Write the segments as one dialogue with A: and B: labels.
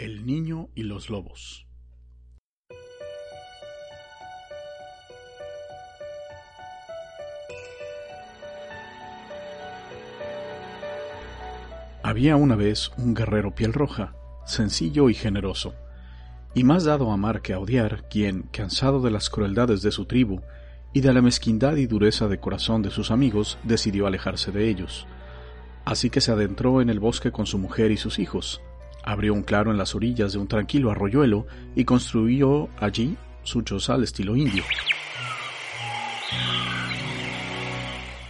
A: El niño y los lobos. Había una vez un guerrero piel roja, sencillo y generoso, y más dado a amar que a odiar, quien, cansado de las crueldades de su tribu y de la mezquindad y dureza de corazón de sus amigos, decidió alejarse de ellos. Así que se adentró en el bosque con su mujer y sus hijos, abrió un claro en las orillas de un tranquilo arroyuelo y construyó allí su choza al estilo indio.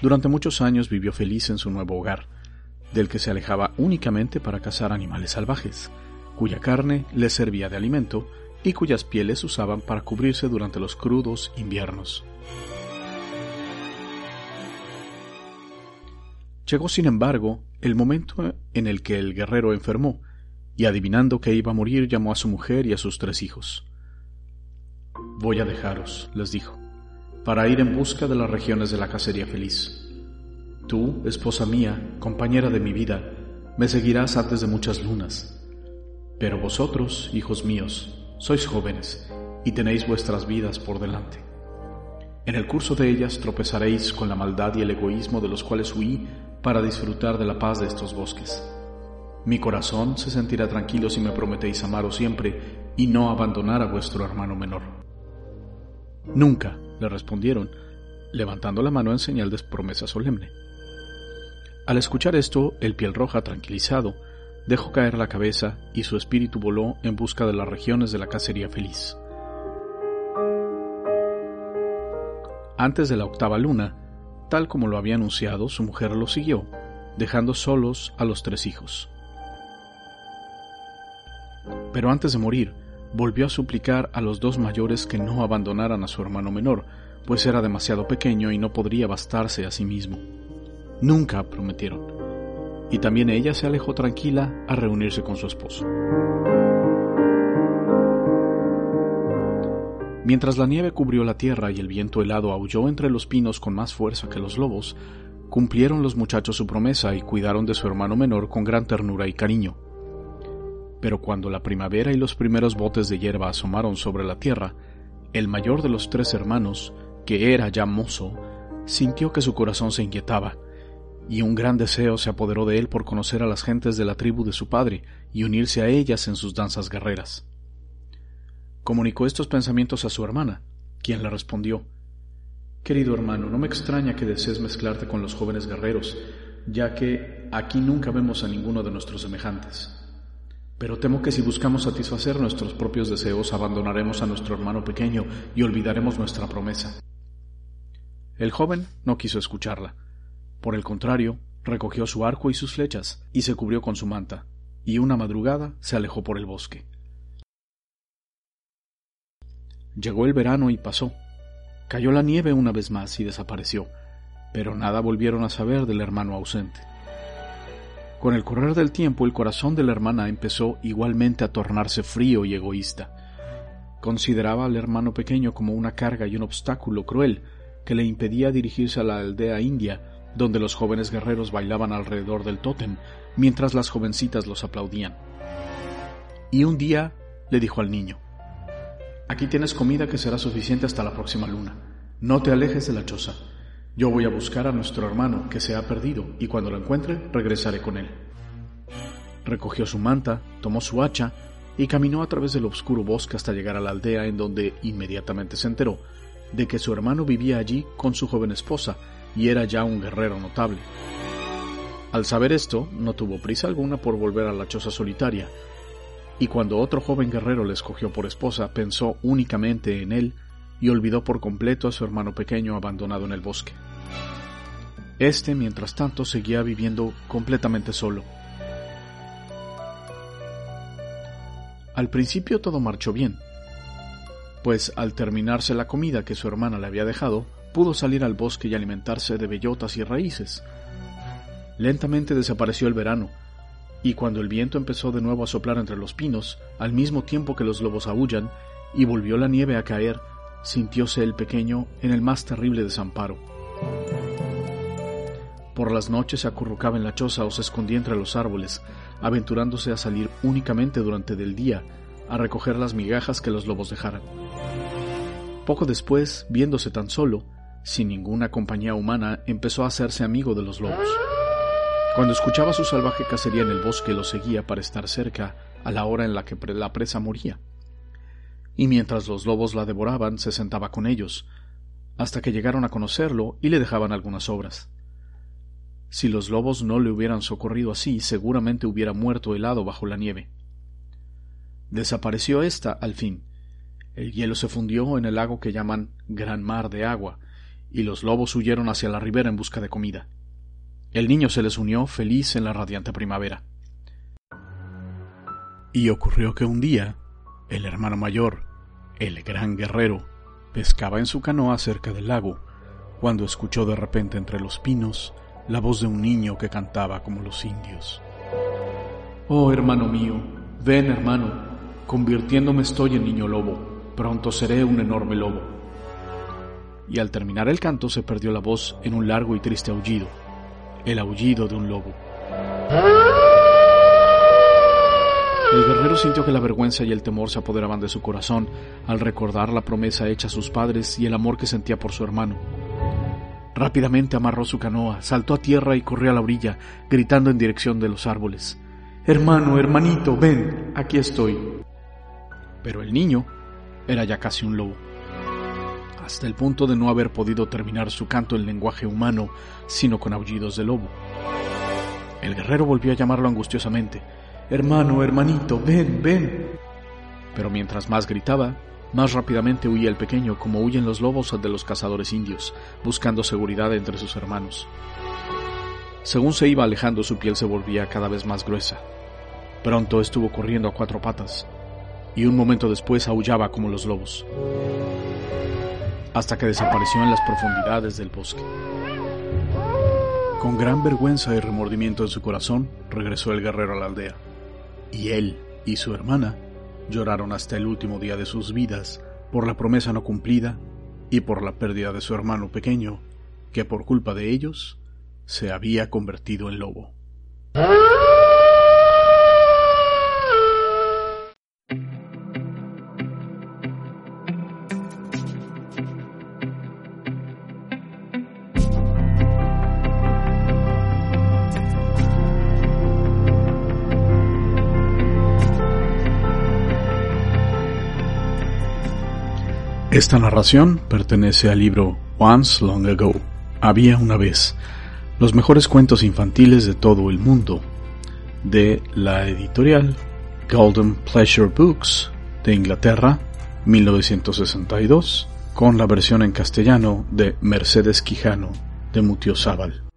A: Durante muchos años vivió feliz en su nuevo hogar, del que se alejaba únicamente para cazar animales salvajes, cuya carne le servía de alimento y cuyas pieles usaban para cubrirse durante los crudos inviernos. Llegó, sin embargo, el momento en el que el guerrero enfermó, y adivinando que iba a morir llamó a su mujer y a sus tres hijos. Voy a dejaros, les dijo, para ir en busca de las regiones de la cacería feliz. Tú, esposa mía, compañera de mi vida, me seguirás antes de muchas lunas. Pero vosotros, hijos míos, sois jóvenes y tenéis vuestras vidas por delante. En el curso de ellas tropezaréis con la maldad y el egoísmo de los cuales huí para disfrutar de la paz de estos bosques. Mi corazón se sentirá tranquilo si me prometéis amaros siempre y no abandonar a vuestro hermano menor. Nunca, le respondieron, levantando la mano en señal de promesa solemne. Al escuchar esto, el piel roja, tranquilizado, dejó caer la cabeza y su espíritu voló en busca de las regiones de la cacería feliz. Antes de la octava luna, Tal como lo había anunciado, su mujer lo siguió, dejando solos a los tres hijos. Pero antes de morir, volvió a suplicar a los dos mayores que no abandonaran a su hermano menor, pues era demasiado pequeño y no podría bastarse a sí mismo. Nunca, prometieron. Y también ella se alejó tranquila a reunirse con su esposo. Mientras la nieve cubrió la tierra y el viento helado aulló entre los pinos con más fuerza que los lobos, cumplieron los muchachos su promesa y cuidaron de su hermano menor con gran ternura y cariño. Pero cuando la primavera y los primeros botes de hierba asomaron sobre la tierra, el mayor de los tres hermanos, que era ya mozo, sintió que su corazón se inquietaba, y un gran deseo se apoderó de él por conocer a las gentes de la tribu de su padre y unirse a ellas en sus danzas guerreras. Comunicó estos pensamientos a su hermana, quien le respondió Querido hermano, no me extraña que desees mezclarte con los jóvenes guerreros, ya que aquí nunca vemos a ninguno de nuestros semejantes. Pero temo que si buscamos satisfacer nuestros propios deseos, abandonaremos a nuestro hermano pequeño y olvidaremos nuestra promesa. El joven no quiso escucharla. Por el contrario, recogió su arco y sus flechas, y se cubrió con su manta, y una madrugada se alejó por el bosque. Llegó el verano y pasó. Cayó la nieve una vez más y desapareció, pero nada volvieron a saber del hermano ausente. Con el correr del tiempo el corazón de la hermana empezó igualmente a tornarse frío y egoísta. Consideraba al hermano pequeño como una carga y un obstáculo cruel que le impedía dirigirse a la aldea india, donde los jóvenes guerreros bailaban alrededor del tótem, mientras las jovencitas los aplaudían. Y un día le dijo al niño, Aquí tienes comida que será suficiente hasta la próxima luna. No te alejes de la choza. Yo voy a buscar a nuestro hermano que se ha perdido y cuando lo encuentre regresaré con él. Recogió su manta, tomó su hacha y caminó a través del oscuro bosque hasta llegar a la aldea en donde inmediatamente se enteró de que su hermano vivía allí con su joven esposa y era ya un guerrero notable. Al saber esto, no tuvo prisa alguna por volver a la choza solitaria, y cuando otro joven guerrero le escogió por esposa, pensó únicamente en él y olvidó por completo a su hermano pequeño abandonado en el bosque. Este, mientras tanto, seguía viviendo completamente solo. Al principio todo marchó bien, pues al terminarse la comida que su hermana le había dejado, pudo salir al bosque y alimentarse de bellotas y raíces. Lentamente desapareció el verano, y cuando el viento empezó de nuevo a soplar entre los pinos, al mismo tiempo que los lobos aullan, y volvió la nieve a caer, sintióse el pequeño en el más terrible desamparo. Por las noches se acurrucaba en la choza o se escondía entre los árboles, aventurándose a salir únicamente durante el día a recoger las migajas que los lobos dejaran. Poco después, viéndose tan solo, sin ninguna compañía humana, empezó a hacerse amigo de los lobos. Cuando escuchaba su salvaje cacería en el bosque, lo seguía para estar cerca a la hora en la que la presa moría. Y mientras los lobos la devoraban, se sentaba con ellos, hasta que llegaron a conocerlo y le dejaban algunas obras. Si los lobos no le hubieran socorrido así, seguramente hubiera muerto helado bajo la nieve. Desapareció ésta al fin. El hielo se fundió en el lago que llaman Gran Mar de Agua, y los lobos huyeron hacia la ribera en busca de comida. El niño se les unió feliz en la radiante primavera. Y ocurrió que un día, el hermano mayor, el gran guerrero, pescaba en su canoa cerca del lago, cuando escuchó de repente entre los pinos la voz de un niño que cantaba como los indios. Oh hermano mío, ven hermano, convirtiéndome estoy en niño lobo, pronto seré un enorme lobo. Y al terminar el canto se perdió la voz en un largo y triste aullido el aullido de un lobo. El guerrero sintió que la vergüenza y el temor se apoderaban de su corazón al recordar la promesa hecha a sus padres y el amor que sentía por su hermano. Rápidamente amarró su canoa, saltó a tierra y corrió a la orilla, gritando en dirección de los árboles. Hermano, hermanito, ven, aquí estoy. Pero el niño era ya casi un lobo hasta el punto de no haber podido terminar su canto en lenguaje humano, sino con aullidos de lobo. El guerrero volvió a llamarlo angustiosamente. Hermano, hermanito, ven, ven. Pero mientras más gritaba, más rápidamente huía el pequeño, como huyen los lobos de los cazadores indios, buscando seguridad entre sus hermanos. Según se iba alejando, su piel se volvía cada vez más gruesa. Pronto estuvo corriendo a cuatro patas, y un momento después aullaba como los lobos hasta que desapareció en las profundidades del bosque. Con gran vergüenza y remordimiento en su corazón, regresó el guerrero a la aldea. Y él y su hermana lloraron hasta el último día de sus vidas por la promesa no cumplida y por la pérdida de su hermano pequeño, que por culpa de ellos se había convertido en lobo. Esta narración pertenece al libro Once Long Ago, Había una vez, los mejores cuentos infantiles de todo el mundo, de la editorial Golden Pleasure Books de Inglaterra, 1962, con la versión en castellano de Mercedes Quijano de Mutiozábal.